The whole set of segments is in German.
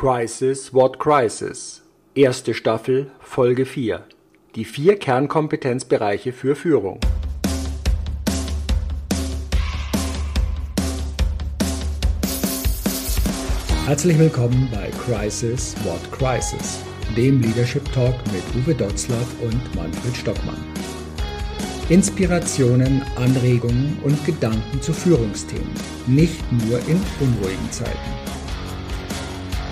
Crisis What Crisis? Erste Staffel Folge 4 Die vier Kernkompetenzbereiche für Führung. Herzlich willkommen bei Crisis What Crisis, dem Leadership Talk mit Uwe Dotzlaff und Manfred Stockmann. Inspirationen, Anregungen und Gedanken zu Führungsthemen, nicht nur in unruhigen Zeiten.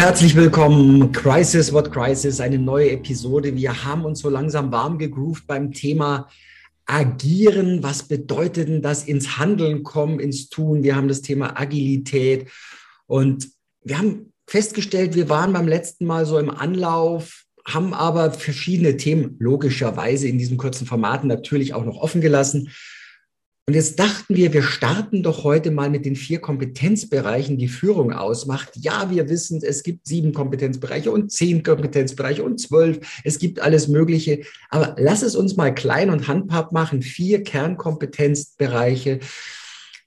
Herzlich willkommen, Crisis What Crisis, eine neue Episode. Wir haben uns so langsam warm gegroovt beim Thema Agieren. Was bedeutet denn das ins Handeln kommen, ins Tun? Wir haben das Thema Agilität und wir haben festgestellt, wir waren beim letzten Mal so im Anlauf, haben aber verschiedene Themen logischerweise in diesem kurzen Format natürlich auch noch offen gelassen. Und jetzt dachten wir, wir starten doch heute mal mit den vier Kompetenzbereichen, die Führung ausmacht. Ja, wir wissen, es gibt sieben Kompetenzbereiche und zehn Kompetenzbereiche und zwölf. Es gibt alles Mögliche. Aber lass es uns mal klein und handhabt machen. Vier Kernkompetenzbereiche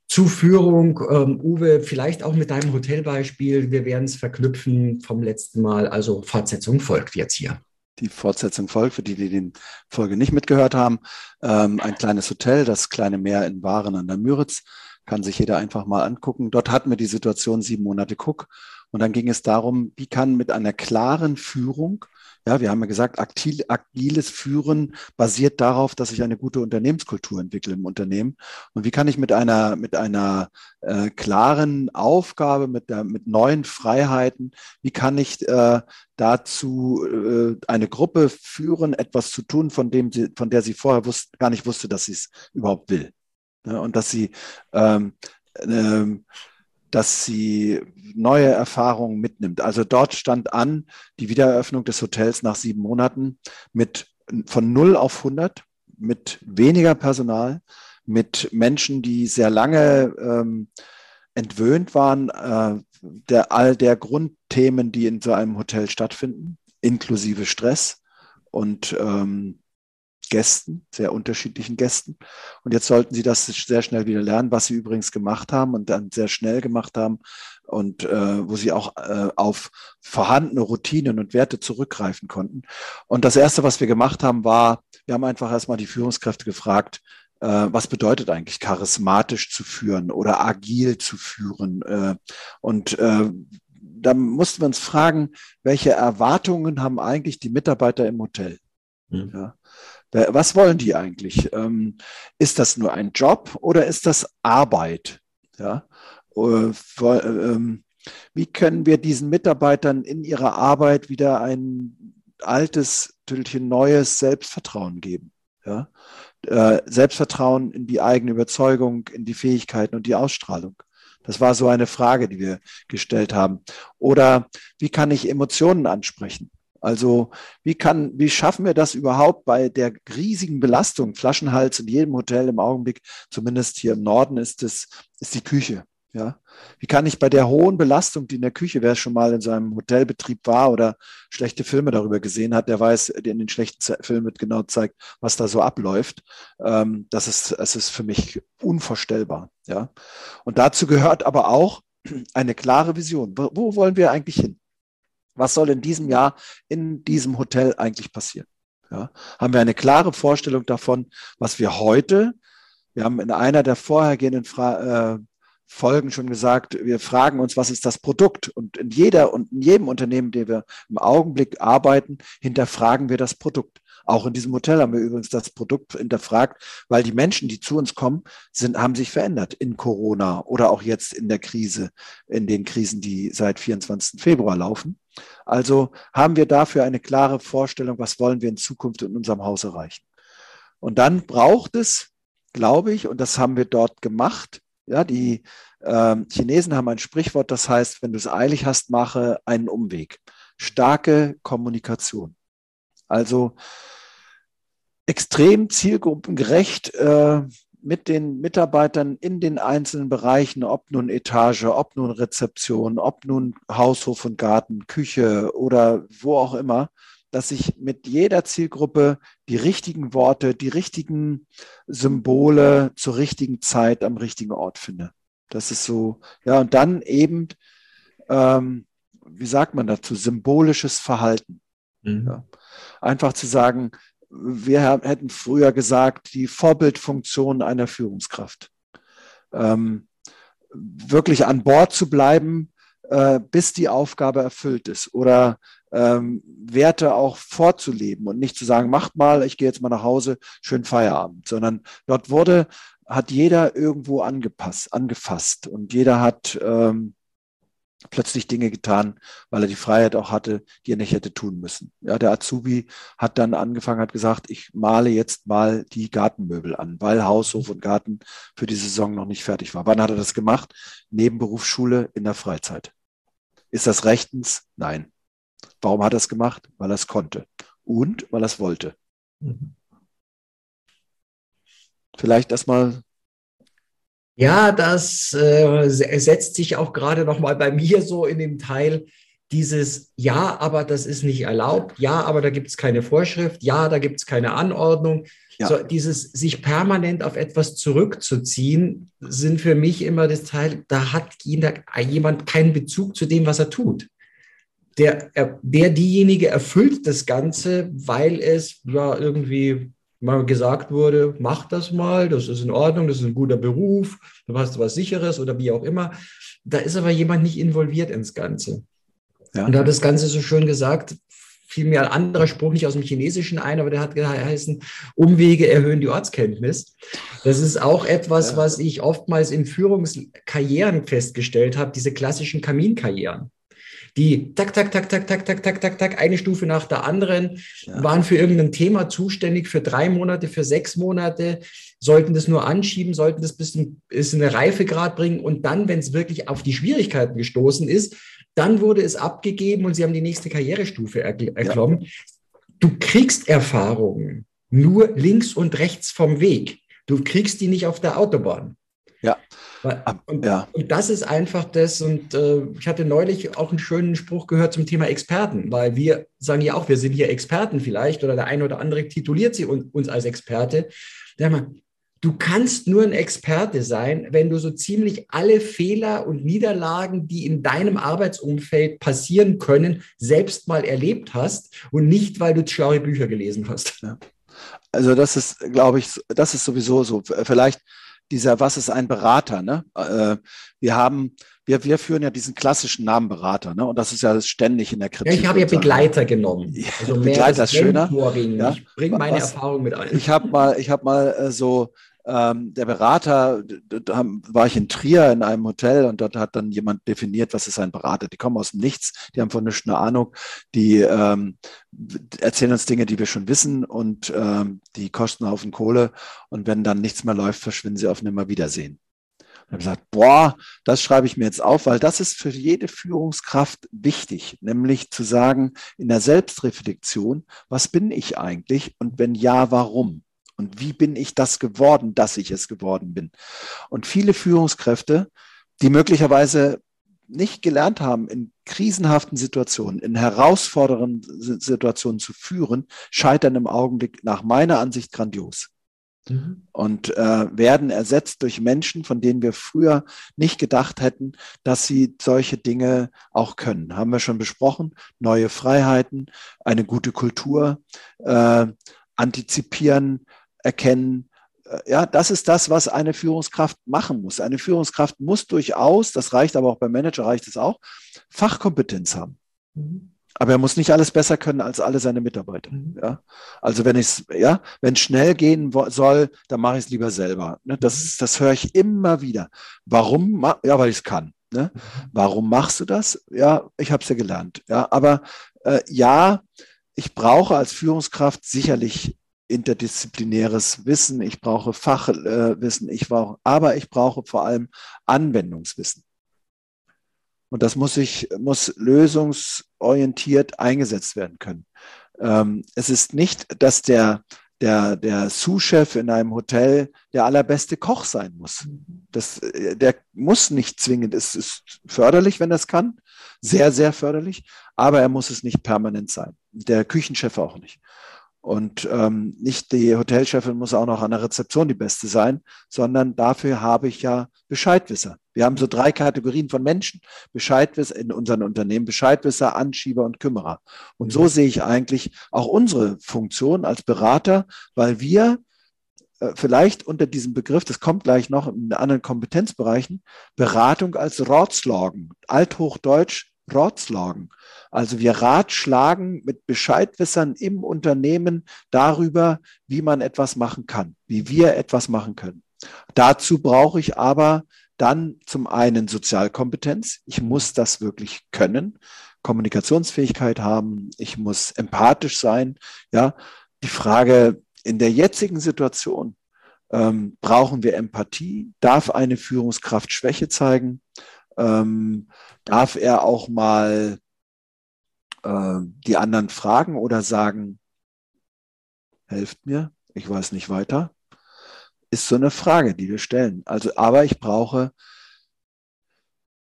zu Führung. Ähm, Uwe, vielleicht auch mit deinem Hotelbeispiel. Wir werden es verknüpfen vom letzten Mal. Also Fortsetzung folgt jetzt hier die Fortsetzung folgt, für die, die die Folge nicht mitgehört haben. Ähm, ein kleines Hotel, das kleine Meer in Waren an der Müritz, kann sich jeder einfach mal angucken. Dort hatten wir die Situation sieben Monate Cook. Und dann ging es darum, wie kann mit einer klaren Führung ja, wir haben ja gesagt, aktil, agiles Führen basiert darauf, dass ich eine gute Unternehmenskultur entwickle im Unternehmen. Und wie kann ich mit einer, mit einer äh, klaren Aufgabe, mit, der, mit neuen Freiheiten, wie kann ich äh, dazu äh, eine Gruppe führen, etwas zu tun, von dem sie, von der sie vorher wusste, gar nicht wusste, dass sie es überhaupt will. Ja, und dass sie ähm, ähm, dass sie neue Erfahrungen mitnimmt. Also dort stand an die Wiedereröffnung des Hotels nach sieben Monaten mit von 0 auf 100, mit weniger Personal, mit Menschen, die sehr lange ähm, entwöhnt waren, äh, der, all der Grundthemen, die in so einem Hotel stattfinden, inklusive Stress und ähm, Gästen, sehr unterschiedlichen Gästen. Und jetzt sollten sie das sehr schnell wieder lernen, was sie übrigens gemacht haben und dann sehr schnell gemacht haben und äh, wo sie auch äh, auf vorhandene Routinen und Werte zurückgreifen konnten. Und das Erste, was wir gemacht haben, war, wir haben einfach erstmal die Führungskräfte gefragt, äh, was bedeutet eigentlich charismatisch zu führen oder agil zu führen? Äh, und äh, da mussten wir uns fragen, welche Erwartungen haben eigentlich die Mitarbeiter im Hotel? Mhm. Ja. Was wollen die eigentlich? Ähm, ist das nur ein Job oder ist das Arbeit? Ja? Äh, ähm, wie können wir diesen Mitarbeitern in ihrer Arbeit wieder ein altes, Tüllchen neues Selbstvertrauen geben? Ja? Äh, Selbstvertrauen in die eigene Überzeugung, in die Fähigkeiten und die Ausstrahlung. Das war so eine Frage, die wir gestellt haben. Oder wie kann ich Emotionen ansprechen? Also wie kann, wie schaffen wir das überhaupt bei der riesigen Belastung, Flaschenhals in jedem Hotel im Augenblick, zumindest hier im Norden ist es, ist die Küche. Ja, wie kann ich bei der hohen Belastung, die in der Küche, wer schon mal in so einem Hotelbetrieb war oder schlechte Filme darüber gesehen hat, der weiß, der in den schlechten Filmen wird genau zeigt, was da so abläuft. Ähm, das ist, es ist für mich unvorstellbar. Ja, und dazu gehört aber auch eine klare Vision. Wo, wo wollen wir eigentlich hin? Was soll in diesem Jahr in diesem Hotel eigentlich passieren? Ja, haben wir eine klare Vorstellung davon, was wir heute, wir haben in einer der vorhergehenden Fra äh, Folgen schon gesagt, wir fragen uns, was ist das Produkt? Und in jeder und in jedem Unternehmen, dem wir im Augenblick arbeiten, hinterfragen wir das Produkt. Auch in diesem Hotel haben wir übrigens das Produkt hinterfragt, weil die Menschen, die zu uns kommen, sind, haben sich verändert in Corona oder auch jetzt in der Krise, in den Krisen, die seit 24. Februar laufen. Also haben wir dafür eine klare Vorstellung, was wollen wir in Zukunft in unserem Haus erreichen. Und dann braucht es, glaube ich, und das haben wir dort gemacht, ja, die ähm, Chinesen haben ein Sprichwort, das heißt, wenn du es eilig hast, mache einen Umweg. starke Kommunikation. Also extrem zielgruppengerecht äh, mit den Mitarbeitern in den einzelnen Bereichen, ob nun Etage, ob nun Rezeption, ob nun Haushof und Garten, Küche oder wo auch immer, dass ich mit jeder Zielgruppe die richtigen Worte, die richtigen Symbole zur richtigen Zeit am richtigen Ort finde. Das ist so, ja, und dann eben, ähm, wie sagt man dazu, symbolisches Verhalten. Mhm. Ja. Einfach zu sagen, wir hätten früher gesagt, die Vorbildfunktion einer Führungskraft. Ähm, wirklich an Bord zu bleiben, äh, bis die Aufgabe erfüllt ist oder ähm, Werte auch vorzuleben und nicht zu sagen, macht mal, ich gehe jetzt mal nach Hause, schön Feierabend, sondern dort wurde, hat jeder irgendwo angepasst, angefasst und jeder hat ähm, plötzlich Dinge getan, weil er die Freiheit auch hatte, die er nicht hätte tun müssen. Ja, der Azubi hat dann angefangen, hat gesagt, ich male jetzt mal die Gartenmöbel an, weil Haushof und Garten für die Saison noch nicht fertig war. Wann hat er das gemacht? Nebenberufsschule in der Freizeit. Ist das rechtens? Nein. Warum hat er es gemacht? Weil er es konnte und weil er es wollte. Mhm. Vielleicht erstmal ja, das äh, setzt sich auch gerade noch mal bei mir so in dem Teil dieses Ja, aber das ist nicht erlaubt. Ja, aber da gibt es keine Vorschrift. Ja, da gibt es keine Anordnung. Ja. So, dieses sich permanent auf etwas zurückzuziehen, sind für mich immer das Teil, da hat jemand keinen Bezug zu dem, was er tut. Der, der diejenige erfüllt das Ganze, weil es ja irgendwie mal gesagt wurde, mach das mal, das ist in Ordnung, das ist ein guter Beruf, du hast was Sicheres oder wie auch immer. Da ist aber jemand nicht involviert ins Ganze. Ja. Und da hat das Ganze so schön gesagt, fiel mir ein anderer Spruch nicht aus dem Chinesischen ein, aber der hat geheißen, Umwege erhöhen die Ortskenntnis. Das ist auch etwas, ja. was ich oftmals in Führungskarrieren festgestellt habe, diese klassischen Kaminkarrieren die tak, tak, tak, tak, tak, tak, tak, tak, tak, eine Stufe nach der anderen, ja. waren für irgendein Thema zuständig für drei Monate, für sechs Monate, sollten das nur anschieben, sollten das bis in, bis in eine Reifegrad bringen und dann, wenn es wirklich auf die Schwierigkeiten gestoßen ist, dann wurde es abgegeben und sie haben die nächste Karrierestufe erklommen. Ja. Du kriegst Erfahrungen nur links und rechts vom Weg. Du kriegst die nicht auf der Autobahn. Ja. Und, ja. und das ist einfach das. Und äh, ich hatte neulich auch einen schönen Spruch gehört zum Thema Experten, weil wir sagen ja auch, wir sind hier Experten vielleicht oder der eine oder andere tituliert sie uns als Experte. Sag mal, du kannst nur ein Experte sein, wenn du so ziemlich alle Fehler und Niederlagen, die in deinem Arbeitsumfeld passieren können, selbst mal erlebt hast und nicht, weil du schlaue Bücher gelesen hast. Ja. Also das ist, glaube ich, das ist sowieso so. Vielleicht dieser, was ist ein Berater? Ne? Äh, wir haben, wir, wir führen ja diesen klassischen Namen Berater, ne? Und das ist ja ständig in der Kritik. Ja, ich habe ja Begleiter genommen. Also Begleiter ist schöner. Ja? Ich bringe meine was, Erfahrung mit ein. Ich habe mal, ich habe mal äh, so ähm, der Berater, da war ich in Trier in einem Hotel und dort hat dann jemand definiert, was ist ein Berater. Die kommen aus dem Nichts, die haben von nichts eine Ahnung, die ähm, erzählen uns Dinge, die wir schon wissen und ähm, die kosten einen Haufen Kohle und wenn dann nichts mehr läuft, verschwinden sie auf Nimmerwiedersehen. Und habe gesagt, boah, das schreibe ich mir jetzt auf, weil das ist für jede Führungskraft wichtig, nämlich zu sagen, in der Selbstreflexion, was bin ich eigentlich und wenn ja, warum? Und wie bin ich das geworden, dass ich es geworden bin? Und viele Führungskräfte, die möglicherweise nicht gelernt haben, in krisenhaften Situationen, in herausfordernden Situationen zu führen, scheitern im Augenblick nach meiner Ansicht grandios. Mhm. Und äh, werden ersetzt durch Menschen, von denen wir früher nicht gedacht hätten, dass sie solche Dinge auch können. Haben wir schon besprochen. Neue Freiheiten, eine gute Kultur, äh, antizipieren, erkennen, äh, ja, das ist das, was eine Führungskraft machen muss. Eine Führungskraft muss durchaus, das reicht aber auch beim Manager, reicht es auch, Fachkompetenz haben. Mhm. Aber er muss nicht alles besser können als alle seine Mitarbeiter. Mhm. Ja? Also wenn ich ja, wenn es schnell gehen soll, dann mache ich es lieber selber. Ne? Das, mhm. das höre ich immer wieder. Warum? Ja, weil ich es kann. Ne? Mhm. Warum machst du das? Ja, ich habe es ja gelernt. Ja, aber äh, ja, ich brauche als Führungskraft sicherlich interdisziplinäres Wissen, ich brauche Fachwissen, ich brauche, aber ich brauche vor allem Anwendungswissen. Und das muss sich, muss lösungsorientiert eingesetzt werden können. Ähm, es ist nicht, dass der, der, der Sous-Chef in einem Hotel der allerbeste Koch sein muss. Das, der muss nicht zwingend, es ist förderlich, wenn es kann, sehr, sehr förderlich, aber er muss es nicht permanent sein. Der Küchenchef auch nicht. Und ähm, nicht die Hotelchefin muss auch noch an der Rezeption die beste sein, sondern dafür habe ich ja Bescheidwisser. Wir haben so drei Kategorien von Menschen. Bescheidwisser in unseren Unternehmen, Bescheidwisser, Anschieber und Kümmerer. Und so sehe ich eigentlich auch unsere Funktion als Berater, weil wir äh, vielleicht unter diesem Begriff, das kommt gleich noch in anderen Kompetenzbereichen, Beratung als Ratslagen, althochdeutsch Ratslagen. Also wir ratschlagen mit Bescheidwissern im Unternehmen darüber, wie man etwas machen kann, wie wir etwas machen können. Dazu brauche ich aber dann zum einen Sozialkompetenz. Ich muss das wirklich können, Kommunikationsfähigkeit haben. Ich muss empathisch sein. Ja, die Frage in der jetzigen Situation, ähm, brauchen wir Empathie? Darf eine Führungskraft Schwäche zeigen? Ähm, darf er auch mal äh, die anderen fragen oder sagen, helft mir, ich weiß nicht weiter? Ist so eine Frage, die wir stellen. Also, aber ich brauche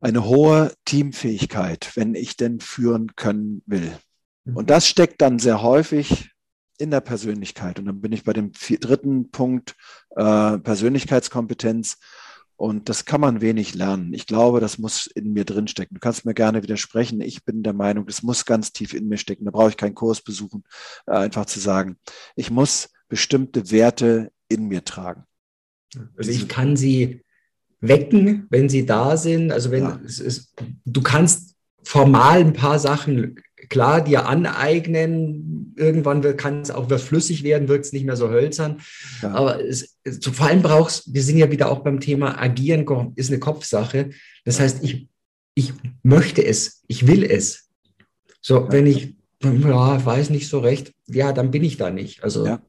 eine hohe Teamfähigkeit, wenn ich denn führen können will. Mhm. Und das steckt dann sehr häufig in der Persönlichkeit. Und dann bin ich bei dem dritten Punkt äh, Persönlichkeitskompetenz. Und das kann man wenig lernen. Ich glaube, das muss in mir drinstecken. Du kannst mir gerne widersprechen. Ich bin der Meinung, das muss ganz tief in mir stecken. Da brauche ich keinen Kurs besuchen, äh, einfach zu sagen, ich muss bestimmte Werte in mir tragen. Also ich kann sie wecken, wenn sie da sind. Also wenn ja. es ist, du kannst formal ein paar Sachen klar dir aneignen. Irgendwann kann es auch wieder flüssig werden, wird es nicht mehr so hölzern. Ja. Aber es, es, vor allem brauchst, wir sind ja wieder auch beim Thema Agieren, ist eine Kopfsache. Das heißt, ich, ich möchte es, ich will es. So, ja. wenn ich ja, weiß nicht so recht, ja, dann bin ich da nicht. Also ja.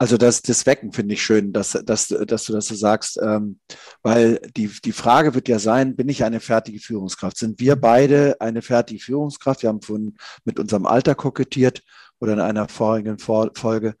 Also das, das Wecken finde ich schön, dass, dass, dass du das so sagst, ähm, weil die, die Frage wird ja sein, bin ich eine fertige Führungskraft? Sind wir beide eine fertige Führungskraft? Wir haben vorhin mit unserem Alter kokettiert oder in einer vorigen Folge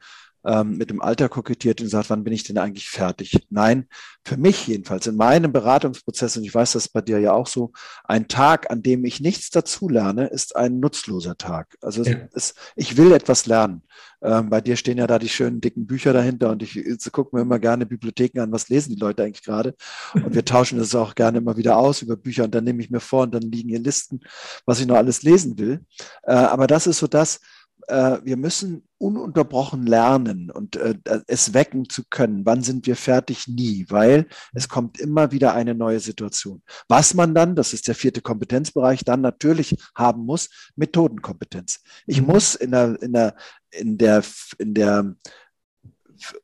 ähm, mit dem Alter kokettiert und gesagt, wann bin ich denn eigentlich fertig? Nein, für mich jedenfalls, in meinem Beratungsprozess, und ich weiß das bei dir ja auch so, ein Tag, an dem ich nichts dazulerne, ist ein nutzloser Tag. Also ja. es, ich will etwas lernen. Ähm, bei dir stehen ja da die schönen dicken Bücher dahinter und ich gucke mir immer gerne Bibliotheken an, was lesen die Leute eigentlich gerade. Und wir tauschen das auch gerne immer wieder aus über Bücher und dann nehme ich mir vor und dann liegen hier Listen, was ich noch alles lesen will. Äh, aber das ist so das, äh, wir müssen ununterbrochen lernen und äh, es wecken zu können. Wann sind wir fertig? Nie, weil es kommt immer wieder eine neue Situation. Was man dann, das ist der vierte Kompetenzbereich, dann natürlich haben muss, Methodenkompetenz. Ich mhm. muss in der, in der, in der, in der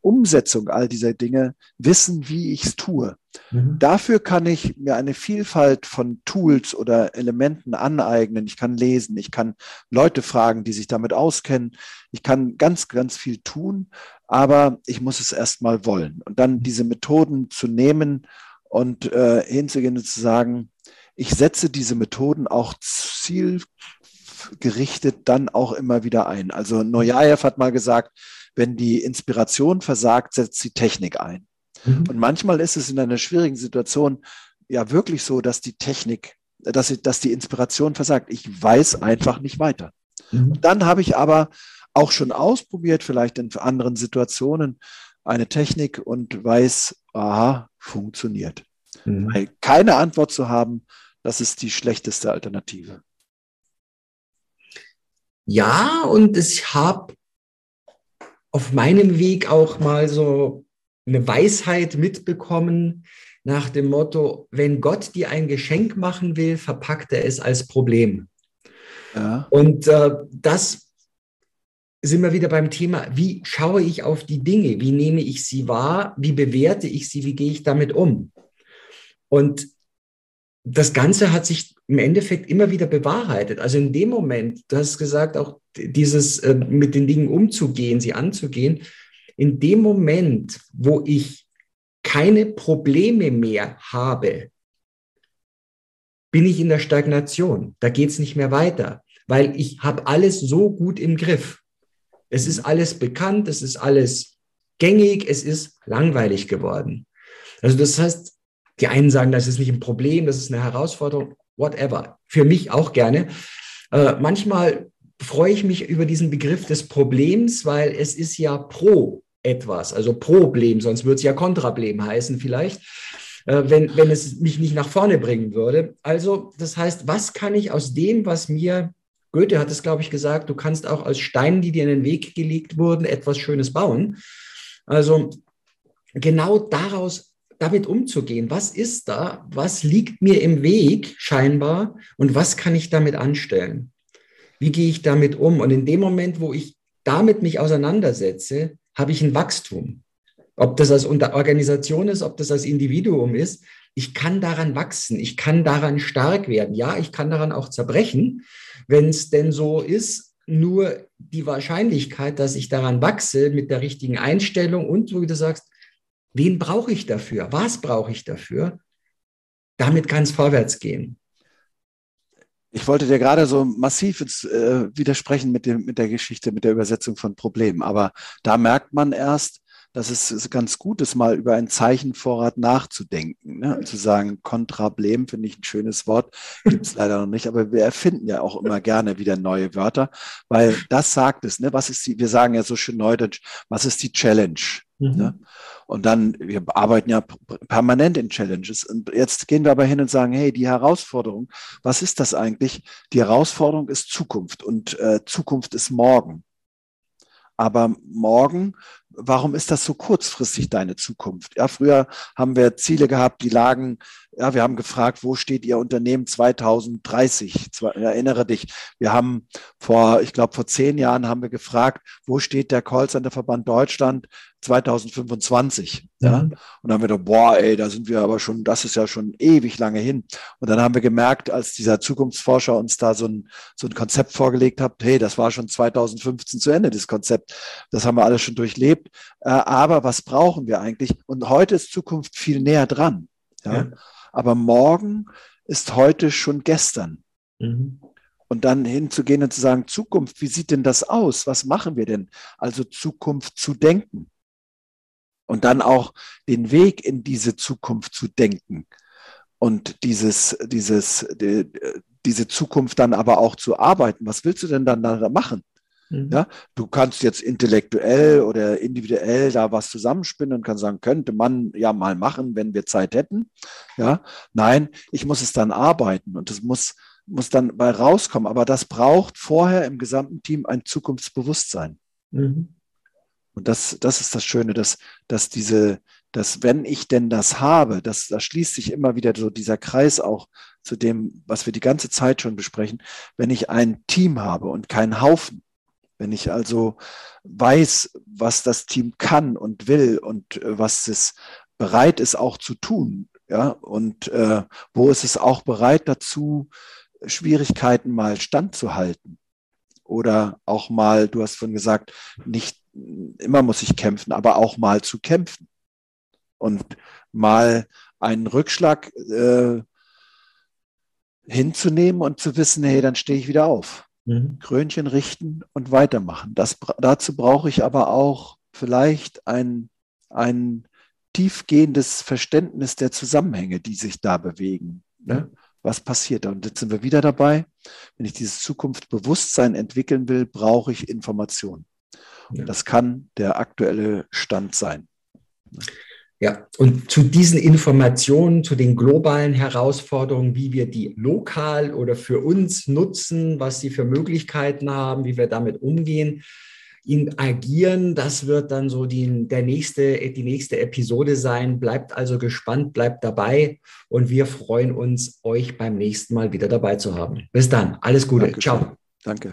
Umsetzung all dieser Dinge wissen, wie ich es tue. Mhm. Dafür kann ich mir eine Vielfalt von Tools oder Elementen aneignen. Ich kann lesen, ich kann Leute fragen, die sich damit auskennen. Ich kann ganz, ganz viel tun, aber ich muss es erstmal wollen. Und dann diese Methoden zu nehmen und äh, hinzugehen und zu sagen, ich setze diese Methoden auch zielgerichtet dann auch immer wieder ein. Also Neujaev hat mal gesagt, wenn die Inspiration versagt, setzt die Technik ein. Mhm. Und manchmal ist es in einer schwierigen Situation ja wirklich so, dass die Technik, dass, dass die Inspiration versagt. Ich weiß einfach nicht weiter. Mhm. dann habe ich aber auch schon ausprobiert, vielleicht in anderen Situationen, eine Technik und weiß, aha, funktioniert. Mhm. Weil keine Antwort zu haben, das ist die schlechteste Alternative. Ja, und ich habe auf meinem Weg auch mal so eine Weisheit mitbekommen nach dem Motto, wenn Gott dir ein Geschenk machen will, verpackt er es als Problem. Ja. Und äh, das sind wir wieder beim Thema, wie schaue ich auf die Dinge, wie nehme ich sie wahr, wie bewerte ich sie, wie gehe ich damit um. Und das Ganze hat sich im Endeffekt immer wieder bewahrheitet. Also in dem Moment, du hast gesagt, auch dieses äh, mit den Dingen umzugehen, sie anzugehen, in dem Moment, wo ich keine Probleme mehr habe, bin ich in der Stagnation. Da geht es nicht mehr weiter, weil ich habe alles so gut im Griff. Es ist alles bekannt, es ist alles gängig, es ist langweilig geworden. Also das heißt, die einen sagen, das ist nicht ein Problem, das ist eine Herausforderung, whatever. Für mich auch gerne. Äh, manchmal freue ich mich über diesen Begriff des Problems, weil es ist ja pro etwas, also Problem, sonst würde es ja Kontrablem heißen vielleicht, äh, wenn, wenn es mich nicht nach vorne bringen würde. Also das heißt, was kann ich aus dem, was mir, Goethe hat es, glaube ich, gesagt, du kannst auch aus Steinen, die dir in den Weg gelegt wurden, etwas Schönes bauen. Also genau daraus damit umzugehen. Was ist da? Was liegt mir im Weg scheinbar? Und was kann ich damit anstellen? Wie gehe ich damit um? Und in dem Moment, wo ich damit mich auseinandersetze, habe ich ein Wachstum. Ob das als Organisation ist, ob das als Individuum ist, ich kann daran wachsen, ich kann daran stark werden. Ja, ich kann daran auch zerbrechen, wenn es denn so ist. Nur die Wahrscheinlichkeit, dass ich daran wachse mit der richtigen Einstellung und, wie du sagst, wen brauche ich dafür? Was brauche ich dafür? Damit kann es vorwärts gehen. Ich wollte dir gerade so massiv ins, äh, widersprechen mit, dem, mit der Geschichte, mit der Übersetzung von Problemen. Aber da merkt man erst, dass es ganz gut ist, mal über einen Zeichenvorrat nachzudenken. Ne? Zu sagen, Kontrablem finde ich ein schönes Wort, gibt es leider noch nicht, aber wir erfinden ja auch immer gerne wieder neue Wörter, weil das sagt es, ne? was ist die, wir sagen ja so schön neudeutsch, was ist die Challenge? Mhm. Ne? Und dann, wir arbeiten ja permanent in Challenges. Und jetzt gehen wir aber hin und sagen, hey, die Herausforderung, was ist das eigentlich? Die Herausforderung ist Zukunft und äh, Zukunft ist morgen. Aber morgen, warum ist das so kurzfristig deine Zukunft? Ja, früher haben wir Ziele gehabt, die lagen, ja, wir haben gefragt, wo steht Ihr Unternehmen 2030? Erinnere dich, wir haben vor, ich glaube, vor zehn Jahren haben wir gefragt, wo steht der Callcenter-Verband Deutschland 2025. Ja? Und dann haben wir gedacht, boah, ey, da sind wir aber schon, das ist ja schon ewig lange hin. Und dann haben wir gemerkt, als dieser Zukunftsforscher uns da so ein, so ein Konzept vorgelegt hat, hey, das war schon 2015 zu Ende, das Konzept. Das haben wir alles schon durchlebt. Äh, aber was brauchen wir eigentlich? Und heute ist Zukunft viel näher dran. Ja? ja. Aber morgen ist heute schon gestern. Mhm. Und dann hinzugehen und zu sagen, Zukunft, wie sieht denn das aus? Was machen wir denn? Also Zukunft zu denken und dann auch den Weg in diese Zukunft zu denken und dieses, dieses, die, diese Zukunft dann aber auch zu arbeiten. Was willst du denn dann da machen? Mhm. Ja, du kannst jetzt intellektuell oder individuell da was zusammenspinnen und kannst sagen, könnte man ja mal machen, wenn wir Zeit hätten. Ja, nein, ich muss es dann arbeiten und es muss, muss dann bei rauskommen. Aber das braucht vorher im gesamten Team ein Zukunftsbewusstsein. Mhm. Und das, das ist das Schöne, dass, dass diese, dass wenn ich denn das habe, das, da schließt sich immer wieder so dieser Kreis auch zu dem, was wir die ganze Zeit schon besprechen, wenn ich ein Team habe und keinen Haufen, wenn ich also weiß, was das Team kann und will und äh, was es bereit ist auch zu tun, ja, und äh, wo ist es auch bereit dazu, Schwierigkeiten mal standzuhalten oder auch mal, du hast vorhin gesagt, nicht immer muss ich kämpfen, aber auch mal zu kämpfen und mal einen Rückschlag äh, hinzunehmen und zu wissen, hey, dann stehe ich wieder auf. Mhm. Krönchen richten und weitermachen. Das, dazu brauche ich aber auch vielleicht ein, ein tiefgehendes Verständnis der Zusammenhänge, die sich da bewegen. Ne? Was passiert da? Und jetzt sind wir wieder dabei. Wenn ich dieses Zukunftsbewusstsein entwickeln will, brauche ich Informationen. Ja. Das kann der aktuelle Stand sein. Ja, und zu diesen Informationen, zu den globalen Herausforderungen, wie wir die lokal oder für uns nutzen, was sie für Möglichkeiten haben, wie wir damit umgehen, in agieren, das wird dann so die, der nächste, die nächste Episode sein. Bleibt also gespannt, bleibt dabei und wir freuen uns, euch beim nächsten Mal wieder dabei zu haben. Bis dann, alles Gute, Dankeschön. ciao. Danke.